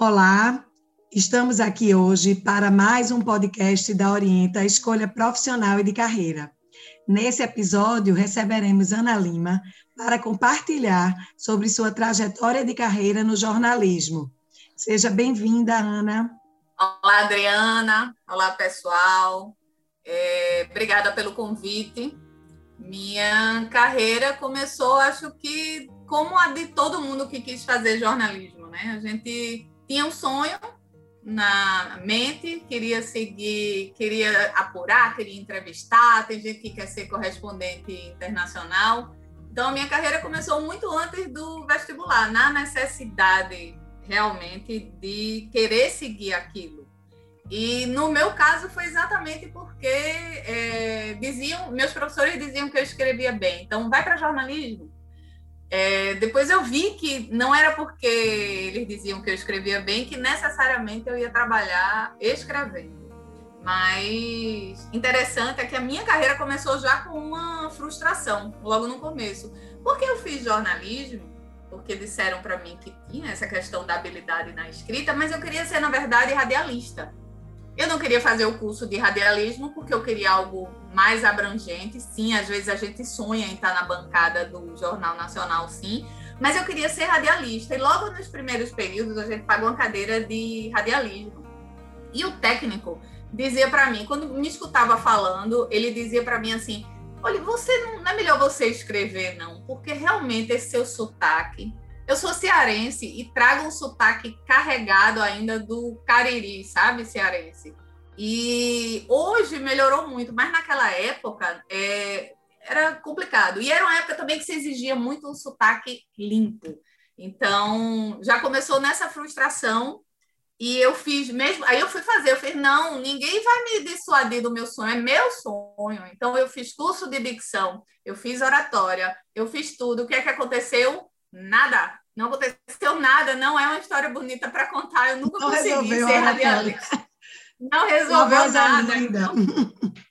Olá, estamos aqui hoje para mais um podcast da Orienta Escolha Profissional e de Carreira. Nesse episódio, receberemos Ana Lima para compartilhar sobre sua trajetória de carreira no jornalismo. Seja bem-vinda, Ana. Olá, Adriana. Olá, pessoal. É, obrigada pelo convite. Minha carreira começou, acho que, como a de todo mundo que quis fazer jornalismo, né? A gente tinha um sonho na mente, queria seguir, queria apurar, queria entrevistar, tem gente que quer ser correspondente internacional. Então, minha carreira começou muito antes do vestibular, na necessidade realmente de querer seguir aquilo. E no meu caso foi exatamente porque é, diziam, meus professores diziam que eu escrevia bem. Então, vai para jornalismo. É, depois eu vi que não era porque eles diziam que eu escrevia bem que necessariamente eu ia trabalhar escrevendo. Mas interessante é que a minha carreira começou já com uma frustração, logo no começo. Porque eu fiz jornalismo, porque disseram para mim que tinha essa questão da habilidade na escrita, mas eu queria ser, na verdade, radialista. Eu não queria fazer o curso de radialismo porque eu queria algo mais abrangente. Sim, às vezes a gente sonha em estar na bancada do Jornal Nacional, sim. Mas eu queria ser radialista. E logo nos primeiros períodos a gente pagou uma cadeira de radialismo. E o técnico dizia para mim, quando me escutava falando, ele dizia para mim assim: Olha, você não, não é melhor você escrever, não, porque realmente esse seu sotaque eu sou cearense e trago um sotaque carregado ainda do Cariri, sabe, cearense. E hoje melhorou muito, mas naquela época é, era complicado. E era uma época também que se exigia muito um sotaque limpo. Então, já começou nessa frustração e eu fiz mesmo. Aí eu fui fazer, eu fiz, não, ninguém vai me dissuadir do meu sonho, é meu sonho. Então, eu fiz curso de dicção, eu fiz oratória, eu fiz tudo. O que é que aconteceu? Nada. Não aconteceu nada, não é uma história bonita para contar. Eu nunca não consegui ser radialista. Não resolveu nada. Então,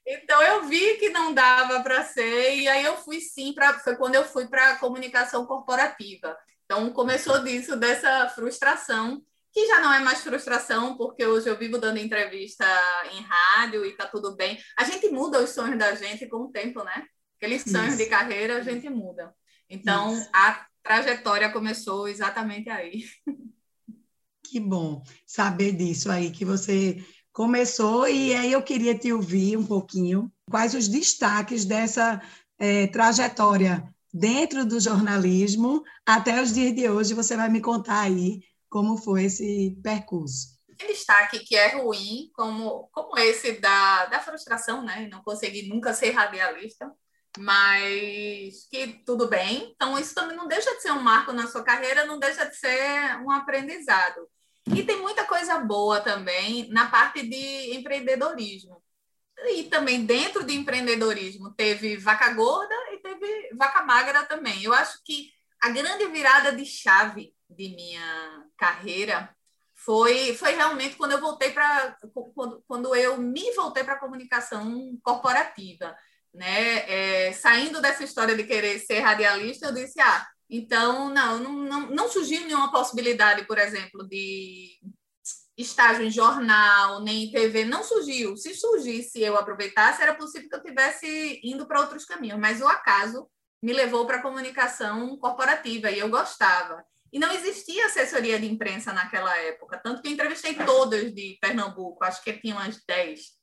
então, eu vi que não dava para ser, e aí eu fui sim para. Foi quando eu fui para a comunicação corporativa. Então começou disso, dessa frustração, que já não é mais frustração, porque hoje eu vivo dando entrevista em rádio e está tudo bem. A gente muda os sonhos da gente com o tempo, né? Aqueles sonhos Isso. de carreira a gente muda. Então, Isso. a trajetória começou exatamente aí. Que bom saber disso aí, que você começou, e aí eu queria te ouvir um pouquinho. Quais os destaques dessa é, trajetória dentro do jornalismo até os dias de hoje? Você vai me contar aí como foi esse percurso. Tem destaque que é ruim, como, como esse da, da frustração, né? Não conseguir nunca ser radialista mas que tudo bem. Então, isso também não deixa de ser um marco na sua carreira, não deixa de ser um aprendizado. E tem muita coisa boa também na parte de empreendedorismo. E também dentro de empreendedorismo teve vaca gorda e teve vaca magra também. Eu acho que a grande virada de chave de minha carreira foi, foi realmente quando eu voltei para quando, quando eu me voltei para a comunicação corporativa né? É, saindo dessa história de querer ser radialista, eu disse, ah, então não, não, não, não surgiu nenhuma possibilidade, por exemplo, de estágio em jornal, nem em TV, não surgiu. Se surgisse eu aproveitasse, era possível que eu tivesse indo para outros caminhos, mas o acaso me levou para a comunicação corporativa e eu gostava. E não existia assessoria de imprensa naquela época, tanto que eu entrevistei todas de Pernambuco, acho que tinha umas 10.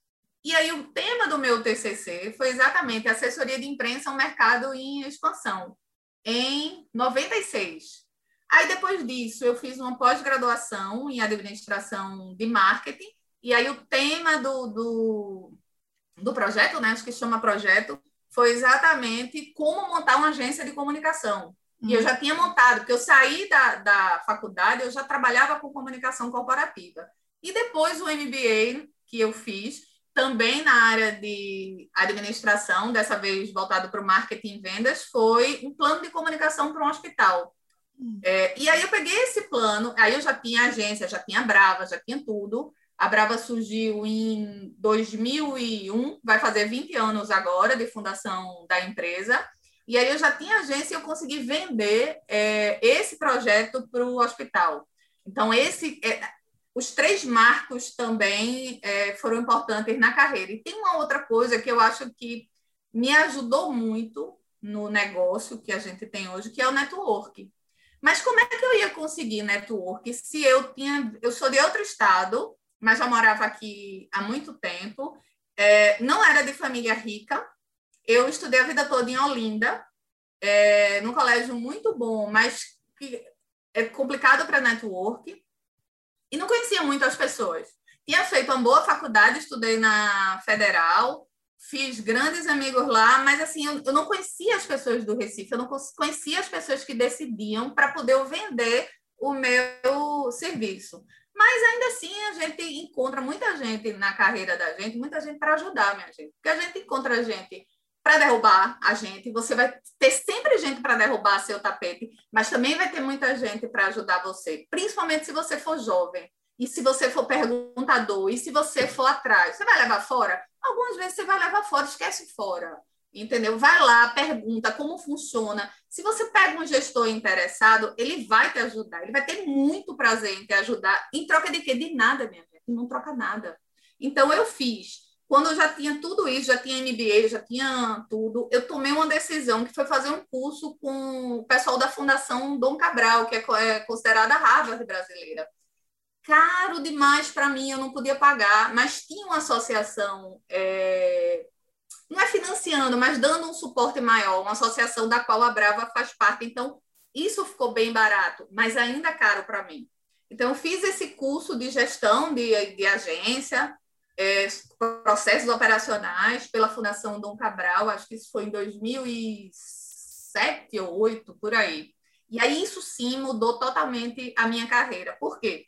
E aí o tema do meu TCC foi exatamente assessoria de imprensa ao mercado em expansão, em 96. Aí depois disso eu fiz uma pós-graduação em administração de marketing, e aí o tema do, do, do projeto, né, acho que chama projeto, foi exatamente como montar uma agência de comunicação. Uhum. E eu uhum. já tinha montado, porque eu saí da, da faculdade, eu já trabalhava com comunicação corporativa. E depois o MBA que eu fiz, também na área de administração, dessa vez voltado para o marketing e vendas, foi um plano de comunicação para um hospital. Hum. É, e aí eu peguei esse plano, aí eu já tinha agência, já tinha Brava, já tinha tudo. A Brava surgiu em 2001, vai fazer 20 anos agora de fundação da empresa. E aí eu já tinha agência e eu consegui vender é, esse projeto para o hospital. Então, esse, é, os três marcos também é, foram importantes na carreira. E tem uma outra coisa que eu acho que me ajudou muito no negócio que a gente tem hoje, que é o network. Mas como é que eu ia conseguir network se eu tinha, eu sou de outro estado, mas já morava aqui há muito tempo, é, não era de família rica, eu estudei a vida toda em Olinda, é, num colégio muito bom, mas que é complicado para network, e não conhecia muito as pessoas. Tinha feito uma boa faculdade, estudei na Federal, fiz grandes amigos lá, mas assim, eu, não conhecia as pessoas do Recife, eu não conhecia as pessoas que decidiam para poder vender o meu serviço. Mas ainda assim a gente encontra muita gente na carreira da gente, muita gente para ajudar, minha gente. Porque a gente encontra gente para derrubar a gente, você vai ter sempre gente para derrubar seu tapete, mas também vai ter muita gente para ajudar você, principalmente se você for jovem. E se você for perguntador, e se você for atrás, você vai levar fora? Algumas vezes você vai levar fora, esquece fora. Entendeu? Vai lá, pergunta como funciona. Se você pega um gestor interessado, ele vai te ajudar, ele vai ter muito prazer em te ajudar. Em troca de quê? De nada, minha gente. Não troca nada. Então, eu fiz. Quando eu já tinha tudo isso, já tinha MBA, já tinha tudo, eu tomei uma decisão que foi fazer um curso com o pessoal da Fundação Dom Cabral, que é, é considerada Harvard brasileira caro demais para mim, eu não podia pagar, mas tinha uma associação, é, não é financiando, mas dando um suporte maior, uma associação da qual a Brava faz parte. Então, isso ficou bem barato, mas ainda caro para mim. Então, eu fiz esse curso de gestão de, de agência, é, processos operacionais pela Fundação Dom Cabral, acho que isso foi em 2007 ou 2008, por aí. E aí, isso sim mudou totalmente a minha carreira. Por quê?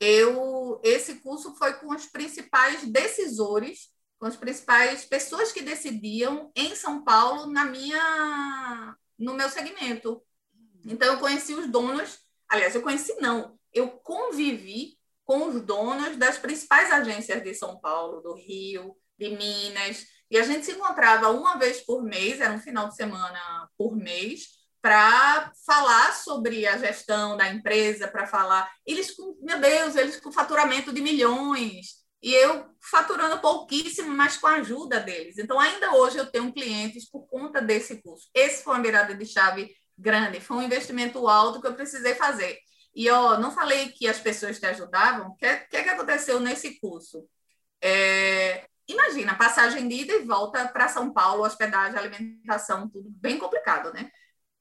eu esse curso foi com os principais decisores, com as principais pessoas que decidiam em São Paulo na minha no meu segmento. Então eu conheci os donos, aliás, eu conheci não, eu convivi com os donos das principais agências de São Paulo, do Rio, de Minas, e a gente se encontrava uma vez por mês, era um final de semana por mês, para falar sobre a gestão da empresa, para falar. Eles com, meu Deus, eles com faturamento de milhões, e eu faturando pouquíssimo, mas com a ajuda deles. Então, ainda hoje eu tenho clientes por conta desse curso. Esse foi uma virada de chave grande, foi um investimento alto que eu precisei fazer. E ó, não falei que as pessoas te ajudavam. O que, é, que, é que aconteceu nesse curso? É, imagina, passagem de ida e volta para São Paulo, hospedagem, alimentação, tudo bem complicado, né?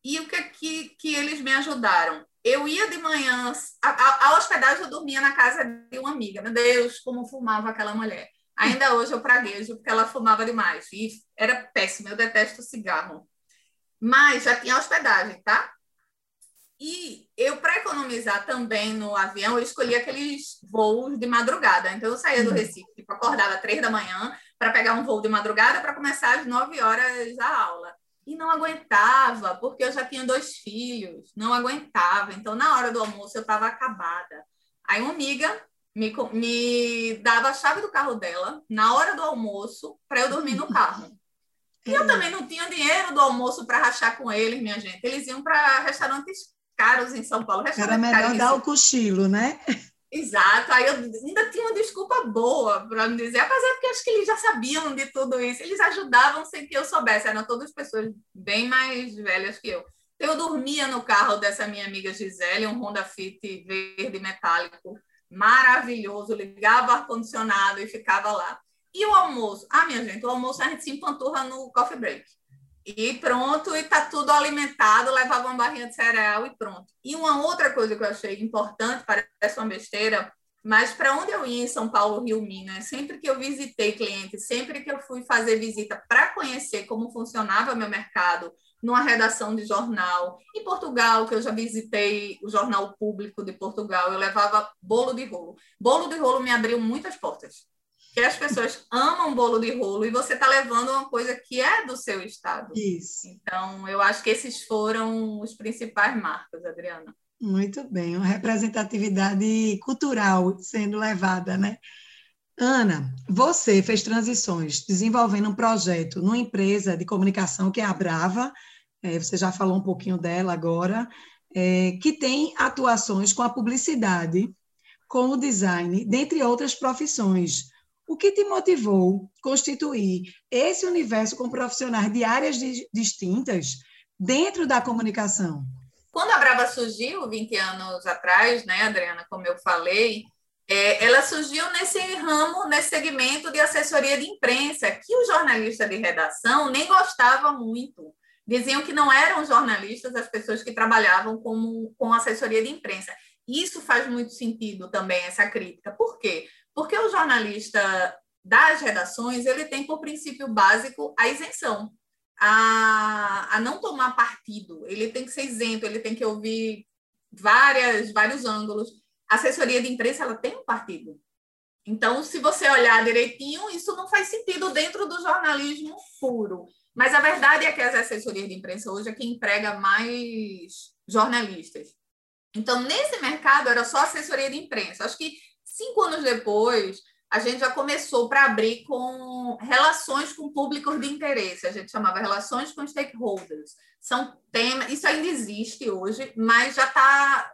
E o que, que, que eles me ajudaram? Eu ia de manhã, a, a, a, hospedagem eu dormia na casa de uma amiga. Meu Deus, como fumava aquela mulher. Ainda hoje eu praguejo, porque ela fumava demais. E era péssimo, eu detesto cigarro. Mas já tinha hospedagem, tá? E eu, para economizar também no avião, eu escolhi aqueles voos de madrugada. Então, eu saía do uhum. Recife, tipo, acordava três da manhã para pegar um voo de madrugada para começar às nove horas a aula e não aguentava, porque eu já tinha dois filhos, não aguentava. Então, na hora do almoço, eu estava acabada. Aí, uma amiga me, me dava a chave do carro dela na hora do almoço para eu dormir no carro. E eu também não tinha dinheiro do almoço para rachar com eles, minha gente. Eles iam para restaurantes caros em São Paulo. Era melhor dar o cochilo, né? Exato. Aí eu ainda tinha uma desculpa boa para me dizer, apesar porque acho que eles já sabiam de tudo isso. Eles ajudavam sem que eu soubesse. Eram todas pessoas bem mais velhas que eu. Então, eu dormia no carro dessa minha amiga Gisele, um Honda Fit verde metálico, maravilhoso. Ligava ar-condicionado e ficava lá. E o almoço? Ah, minha gente, o almoço a gente se empanturra no coffee break. E pronto, e tá tudo alimentado, levava uma barrinha de cereal e pronto. E uma outra coisa que eu achei importante, parece uma besteira, mas para onde eu ia em São Paulo, Rio, Minas, sempre que eu visitei clientes, sempre que eu fui fazer visita para conhecer como funcionava meu mercado, numa redação de jornal, em Portugal, que eu já visitei o Jornal Público de Portugal, eu levava bolo de rolo. Bolo de rolo me abriu muitas portas que as pessoas amam bolo de rolo e você está levando uma coisa que é do seu estado. Isso. Então, eu acho que esses foram os principais marcos, Adriana. Muito bem, uma representatividade cultural sendo levada, né? Ana, você fez transições desenvolvendo um projeto numa empresa de comunicação que é a Brava, é, você já falou um pouquinho dela agora, é, que tem atuações com a publicidade, com o design, dentre outras profissões. O que te motivou constituir esse universo com profissionais de áreas distintas dentro da comunicação? Quando a Brava surgiu, 20 anos atrás, né, Adriana, como eu falei, é, ela surgiu nesse ramo, nesse segmento de assessoria de imprensa, que o jornalista de redação nem gostava muito. Diziam que não eram jornalistas as pessoas que trabalhavam com assessoria de imprensa. Isso faz muito sentido também, essa crítica. Por quê? Porque o jornalista das redações, ele tem por princípio básico a isenção, a, a não tomar partido. Ele tem que ser isento, ele tem que ouvir várias, vários ângulos a assessoria de imprensa ela tem um partido. Então, se você olhar direitinho, isso não faz sentido dentro do jornalismo puro. Mas a verdade é que as assessorias de imprensa hoje é quem emprega mais jornalistas. Então, nesse mercado, era só assessoria de imprensa. Acho que cinco anos depois, a gente já começou para abrir com relações com públicos de interesse. A gente chamava relações com stakeholders. São temas, isso ainda existe hoje, mas já está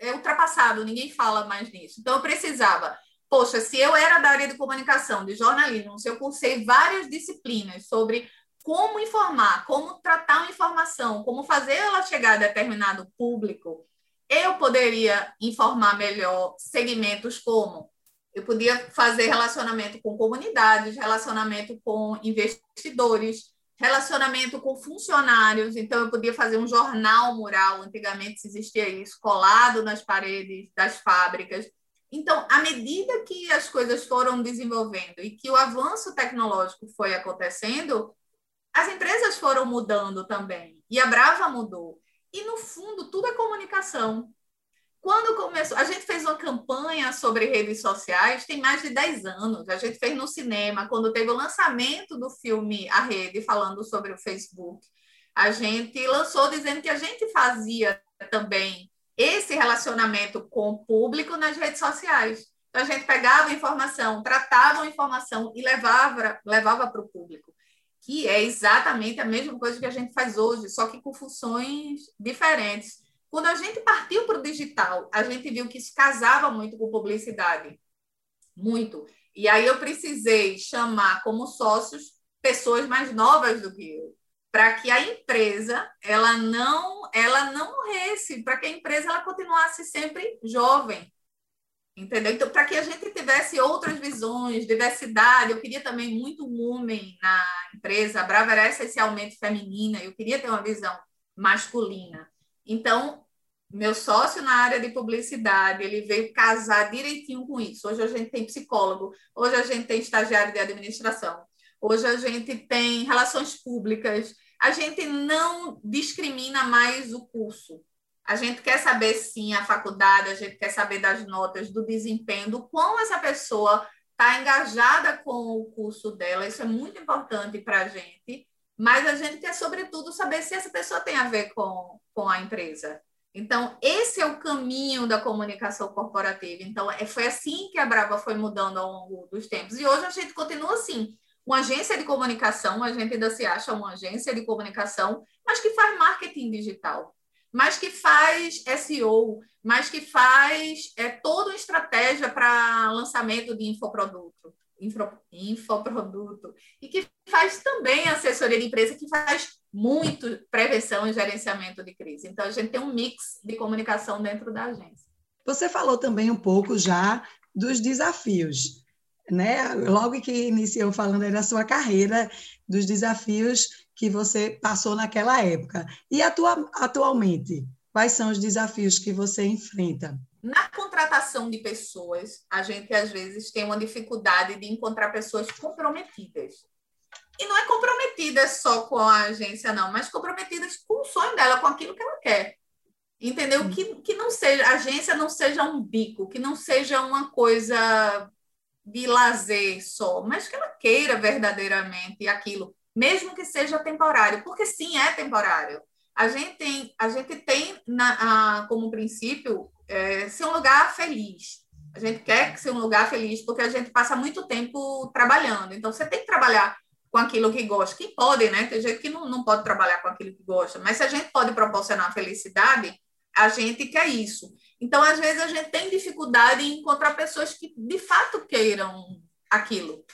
é ultrapassado, ninguém fala mais nisso. Então, eu precisava, poxa, se eu era da área de comunicação, de jornalismo, se eu cursei várias disciplinas sobre como informar, como tratar uma informação, como fazer ela chegar a determinado público, eu poderia informar melhor segmentos como eu podia fazer relacionamento com comunidades, relacionamento com investidores, relacionamento com funcionários, então eu podia fazer um jornal mural, antigamente existia isso, colado nas paredes das fábricas. Então, à medida que as coisas foram desenvolvendo e que o avanço tecnológico foi acontecendo, as empresas foram mudando também, e a Brava mudou. E, no fundo, tudo é comunicação. Quando começou, a gente fez uma campanha sobre redes sociais, tem mais de 10 anos. A gente fez no cinema, quando teve o lançamento do filme A Rede, falando sobre o Facebook. A gente lançou dizendo que a gente fazia também esse relacionamento com o público nas redes sociais. Então, a gente pegava informação, tratava a informação e levava para o público, que é exatamente a mesma coisa que a gente faz hoje, só que com funções diferentes. Quando a gente partiu para o digital, a gente viu que isso casava muito com publicidade. Muito. E aí eu precisei chamar como sócios pessoas mais novas do que eu, para que a empresa ela não ela não morresse, para que a empresa ela continuasse sempre jovem. Entendeu? Então, para que a gente tivesse outras visões, diversidade, eu queria também muito um homem na empresa. A Brava era essencialmente feminina, eu queria ter uma visão masculina. Então, meu sócio na área de publicidade, ele veio casar direitinho com isso. Hoje a gente tem psicólogo, hoje a gente tem estagiário de administração, hoje a gente tem relações públicas. A gente não discrimina mais o curso. A gente quer saber, sim, a faculdade, a gente quer saber das notas, do desempenho, do quão essa pessoa está engajada com o curso dela. Isso é muito importante para a gente mas a gente quer, sobretudo, saber se essa pessoa tem a ver com, com a empresa. Então, esse é o caminho da comunicação corporativa. Então, é, foi assim que a Brava foi mudando ao longo dos tempos. E hoje a gente continua assim. Uma agência de comunicação, a gente ainda se acha uma agência de comunicação, mas que faz marketing digital, mas que faz SEO, mas que faz é, toda uma estratégia para lançamento de infoproduto infoproduto, e que faz também assessoria de empresa, que faz muito prevenção e gerenciamento de crise. Então, a gente tem um mix de comunicação dentro da agência. Você falou também um pouco já dos desafios, né? Logo que iniciou falando aí da sua carreira, dos desafios que você passou naquela época. E atua atualmente, quais são os desafios que você enfrenta? Na contratação de pessoas, a gente às vezes tem uma dificuldade de encontrar pessoas comprometidas. E não é comprometida só com a agência, não, mas comprometidas com o sonho dela, com aquilo que ela quer. Entendeu? Que, que não seja, a agência não seja um bico, que não seja uma coisa de lazer só, mas que ela queira verdadeiramente aquilo, mesmo que seja temporário, porque sim, é temporário. A gente tem, a gente tem na, a, como princípio é, ser um lugar feliz. A gente quer ser um lugar feliz porque a gente passa muito tempo trabalhando. Então, você tem que trabalhar com aquilo que gosta. Quem pode, né? Tem gente que não, não pode trabalhar com aquilo que gosta. Mas se a gente pode proporcionar felicidade, a gente quer isso. Então, às vezes, a gente tem dificuldade em encontrar pessoas que de fato queiram aquilo.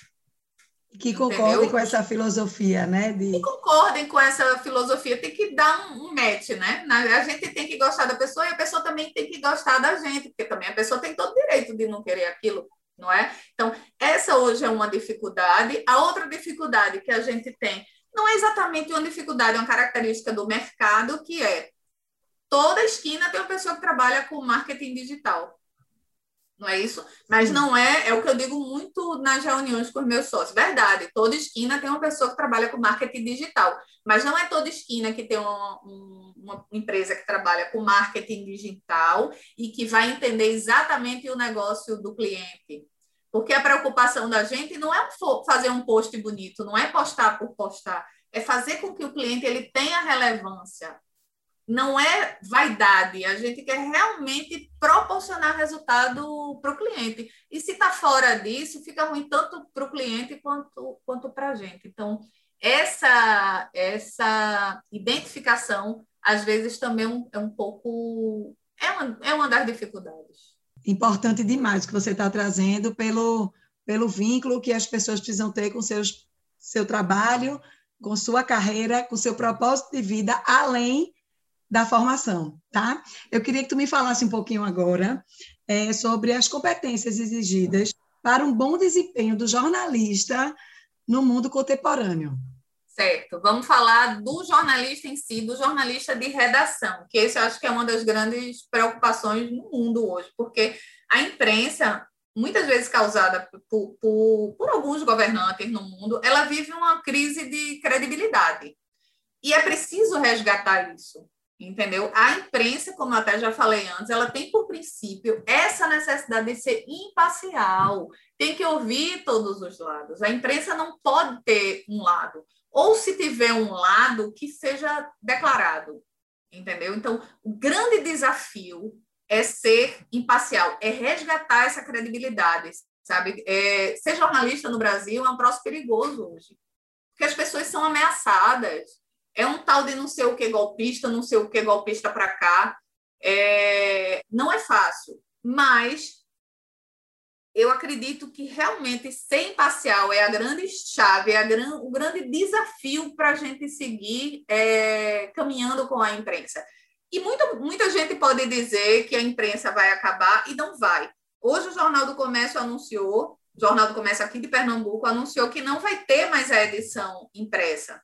Que concordem com essa filosofia, né? De... Que concordem com essa filosofia. Tem que dar um, um match, né? A gente tem que gostar da pessoa e a pessoa também tem que gostar da gente, porque também a pessoa tem todo o direito de não querer aquilo, não é? Então, essa hoje é uma dificuldade. A outra dificuldade que a gente tem não é exatamente uma dificuldade, é uma característica do mercado, que é toda esquina tem uma pessoa que trabalha com marketing digital não é isso? Mas não é, é o que eu digo muito nas reuniões com os meus sócios. Verdade, toda esquina tem uma pessoa que trabalha com marketing digital, mas não é toda esquina que tem uma, uma empresa que trabalha com marketing digital e que vai entender exatamente o negócio do cliente. Porque a preocupação da gente não é fazer um post bonito, não é postar por postar, é fazer com que o cliente ele tenha relevância não é vaidade, a gente quer realmente proporcionar resultado para o cliente. E se está fora disso, fica ruim tanto para o cliente quanto, quanto para a gente. Então, essa, essa identificação, às vezes, também é um, é um pouco. É uma, é uma das dificuldades. Importante demais o que você está trazendo pelo, pelo vínculo que as pessoas precisam ter com seus, seu trabalho, com sua carreira, com seu propósito de vida, além da formação, tá? Eu queria que tu me falasse um pouquinho agora é, sobre as competências exigidas para um bom desempenho do jornalista no mundo contemporâneo. Certo. Vamos falar do jornalista em si, do jornalista de redação, que esse eu acho que é uma das grandes preocupações no mundo hoje, porque a imprensa, muitas vezes causada por, por, por alguns governantes no mundo, ela vive uma crise de credibilidade. E é preciso resgatar isso entendeu? A imprensa, como eu até já falei antes, ela tem por princípio essa necessidade de ser imparcial, tem que ouvir todos os lados. A imprensa não pode ter um lado, ou se tiver um lado, que seja declarado, entendeu? Então, o grande desafio é ser imparcial, é resgatar essa credibilidade, sabe? É, ser jornalista no Brasil é um troço perigoso hoje, porque as pessoas são ameaçadas é um tal de não sei o que golpista, não sei o que golpista para cá. É, não é fácil, mas eu acredito que realmente ser imparcial é a grande chave, é gran, o grande desafio para a gente seguir é, caminhando com a imprensa. E muito, muita gente pode dizer que a imprensa vai acabar e não vai. Hoje o Jornal do Comércio anunciou, o Jornal do Comércio aqui de Pernambuco anunciou que não vai ter mais a edição impressa.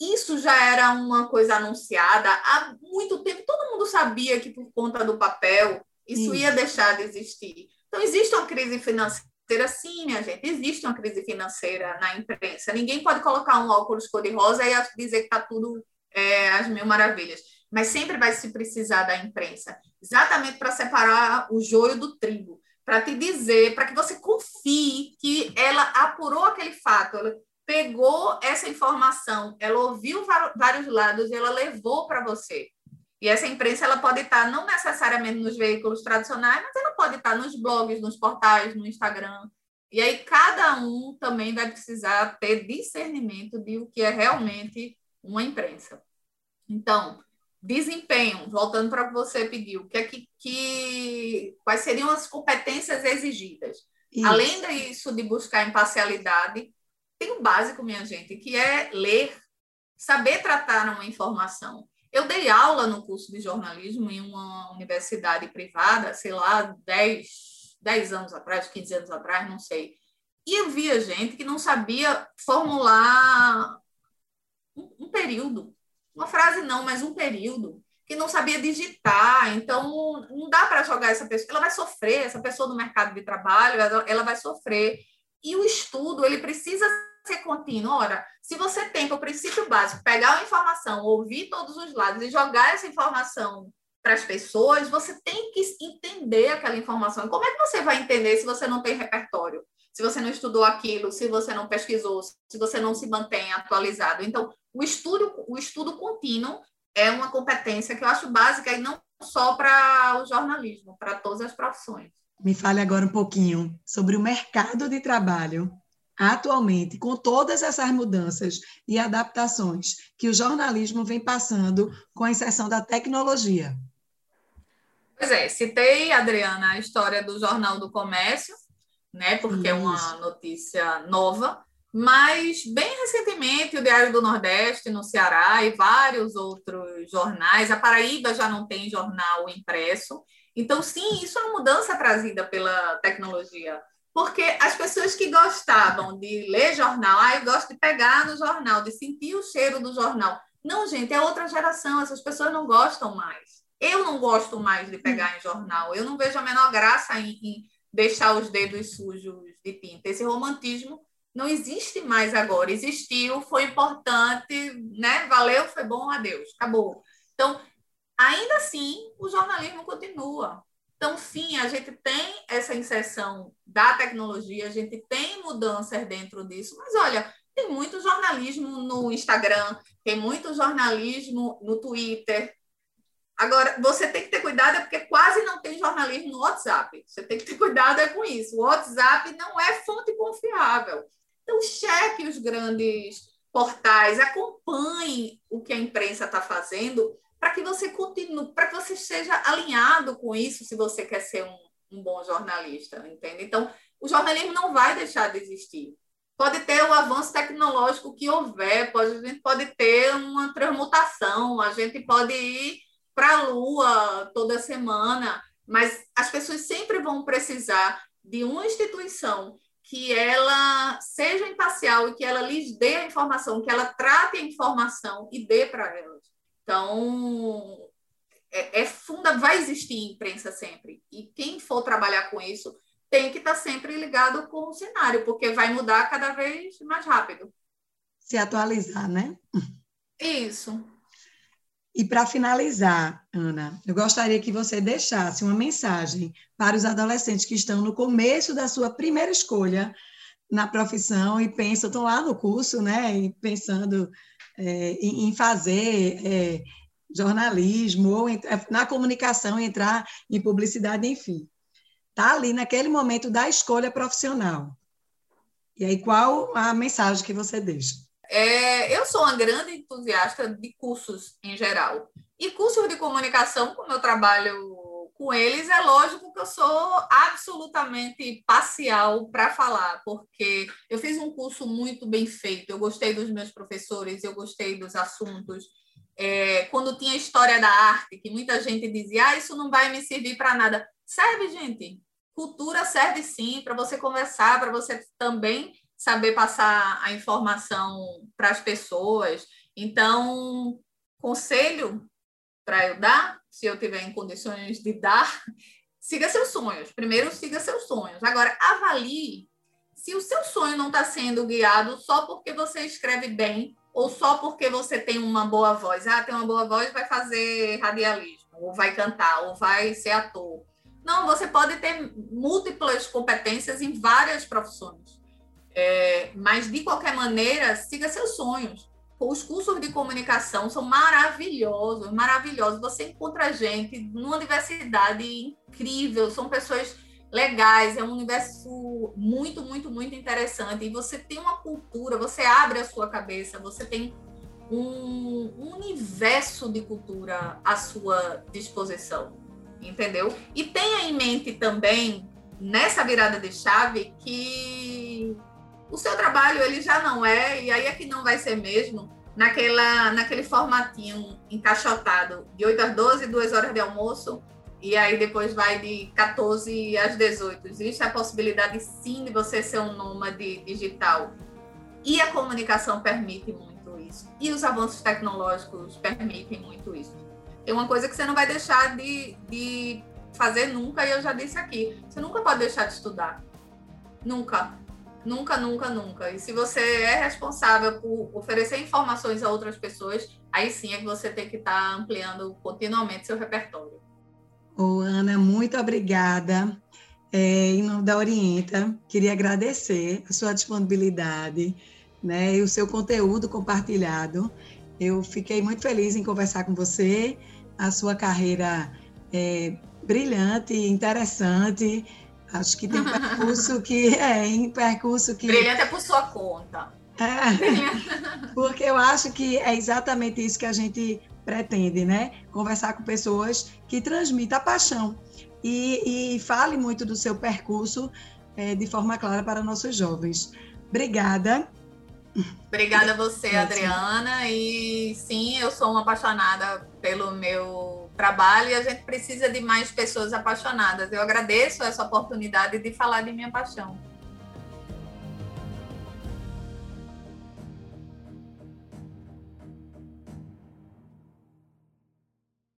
Isso já era uma coisa anunciada há muito tempo. Todo mundo sabia que, por conta do papel, isso, isso. ia deixar de existir. Então, existe uma crise financeira, sim, minha gente. Existe uma crise financeira na imprensa. Ninguém pode colocar um óculos cor-de-rosa e dizer que está tudo é, as mil maravilhas. Mas sempre vai se precisar da imprensa exatamente para separar o joio do trigo para te dizer, para que você confie que ela apurou aquele fato, pegou essa informação, ela ouviu vários lados e ela levou para você. E essa imprensa ela pode estar não necessariamente nos veículos tradicionais, mas ela pode estar nos blogs, nos portais, no Instagram. E aí cada um também vai precisar ter discernimento de o que é realmente uma imprensa. Então, desempenho, voltando para o que você pediu, que é que, que quais seriam as competências exigidas? Isso. Além disso de buscar imparcialidade, tem o básico, minha gente, que é ler, saber tratar uma informação. Eu dei aula no curso de jornalismo em uma universidade privada, sei lá, 10, 10 anos atrás, 15 anos atrás, não sei. E eu via gente que não sabia formular um, um período. Uma frase não, mas um período. Que não sabia digitar. Então, não dá para jogar essa pessoa. Ela vai sofrer, essa pessoa do mercado de trabalho, ela, ela vai sofrer. E o estudo, ele precisa ser contínuo. Ora, se você tem o princípio básico, pegar uma informação, ouvir todos os lados e jogar essa informação para as pessoas, você tem que entender aquela informação. Como é que você vai entender se você não tem repertório? Se você não estudou aquilo, se você não pesquisou, se você não se mantém atualizado. Então, o estudo, o estudo contínuo é uma competência que eu acho básica e não só para o jornalismo, para todas as profissões. Me fale agora um pouquinho sobre o mercado de trabalho atualmente, com todas essas mudanças e adaptações que o jornalismo vem passando com a inserção da tecnologia? Pois é, citei, Adriana, a história do Jornal do Comércio, né? Porque Isso. é uma notícia nova. Mas, bem recentemente, o Diário do Nordeste, no Ceará, e vários outros jornais, a Paraíba já não tem jornal impresso. Então, sim, isso é uma mudança trazida pela tecnologia. Porque as pessoas que gostavam de ler jornal, ah, eu gosto de pegar no jornal, de sentir o cheiro do jornal. Não, gente, é outra geração, essas pessoas não gostam mais. Eu não gosto mais de pegar em jornal, eu não vejo a menor graça em, em deixar os dedos sujos de tinta. Esse romantismo não existe mais agora. Existiu, foi importante, né? Valeu, foi bom, adeus, acabou. Então, ainda assim, o jornalismo continua. Então, sim, a gente tem essa inserção da tecnologia, a gente tem mudanças dentro disso, mas olha, tem muito jornalismo no Instagram, tem muito jornalismo no Twitter. Agora, você tem que ter cuidado, é porque quase não tem jornalismo no WhatsApp. Você tem que ter cuidado é com isso. O WhatsApp não é fonte confiável. Então, cheque os grandes portais, acompanhe o que a imprensa está fazendo para que você continue, para que você seja alinhado com isso, se você quer ser um, um bom jornalista, entende? Então, o jornalismo não vai deixar de existir. Pode ter o avanço tecnológico que houver, pode, a gente pode ter uma transmutação, a gente pode ir para a Lua toda semana, mas as pessoas sempre vão precisar de uma instituição que ela seja imparcial e que ela lhes dê a informação, que ela trate a informação e dê para elas. Então, é, é funda, vai existir imprensa sempre. E quem for trabalhar com isso tem que estar tá sempre ligado com o cenário, porque vai mudar cada vez mais rápido. Se atualizar, né? Isso. E para finalizar, Ana, eu gostaria que você deixasse uma mensagem para os adolescentes que estão no começo da sua primeira escolha na profissão e pensam, estão lá no curso, né, e pensando é, em, em, fazer é, jornalismo ou é, na comunicação, entrar em publicidade, enfim. Está ali naquele momento da escolha profissional. E aí, qual a mensagem que você deixa? É, eu sou uma grande entusiasta de cursos em geral. E cursos de comunicação, como eu trabalho com eles, é lógico que eu sou absolutamente parcial para falar, porque eu fiz um curso muito bem feito, eu gostei dos meus professores, eu gostei dos assuntos. É, quando tinha história da arte, que muita gente dizia, ah, isso não vai me servir para nada. Serve, gente. Cultura serve sim para você conversar, para você também saber passar a informação para as pessoas. Então, conselho para eu dar, se eu tiver em condições de dar, siga seus sonhos. Primeiro, siga seus sonhos. Agora, avalie se o seu sonho não está sendo guiado só porque você escreve bem ou só porque você tem uma boa voz. Ah, tem uma boa voz, vai fazer radialismo, ou vai cantar, ou vai ser ator. Não, você pode ter múltiplas competências em várias profissões. É, mas, de qualquer maneira, siga seus sonhos. Os cursos de comunicação são maravilhosos, maravilhosos. Você encontra gente numa universidade incrível, são pessoas legais, é um universo muito, muito, muito interessante. E você tem uma cultura, você abre a sua cabeça, você tem um universo de cultura à sua disposição, entendeu? E tenha em mente também, nessa virada de chave, que o seu trabalho ele já não é, e aí é que não vai ser mesmo, naquela, naquele formatinho encaixotado, de 8 às 12, duas horas de almoço, e aí depois vai de 14 às 18. Existe a possibilidade sim de você ser um nômade digital. E a comunicação permite muito isso. E os avanços tecnológicos permitem muito isso. Tem uma coisa que você não vai deixar de, de fazer nunca, e eu já disse aqui: você nunca pode deixar de estudar. Nunca. Nunca, nunca, nunca. E se você é responsável por oferecer informações a outras pessoas, aí sim é que você tem que estar tá ampliando continuamente seu repertório. Ô, Ana, muito obrigada. É, em nome da Orienta, queria agradecer a sua disponibilidade né, e o seu conteúdo compartilhado. Eu fiquei muito feliz em conversar com você, a sua carreira é brilhante, interessante, Acho que tem percurso que é em percurso que. Brilhante é por sua conta. É, porque eu acho que é exatamente isso que a gente pretende, né? Conversar com pessoas que transmitam a paixão e, e fale muito do seu percurso é, de forma clara para nossos jovens. Obrigada. Obrigada a você, Adriana. E sim, eu sou uma apaixonada pelo meu trabalho e a gente precisa de mais pessoas apaixonadas. Eu agradeço essa oportunidade de falar de minha paixão.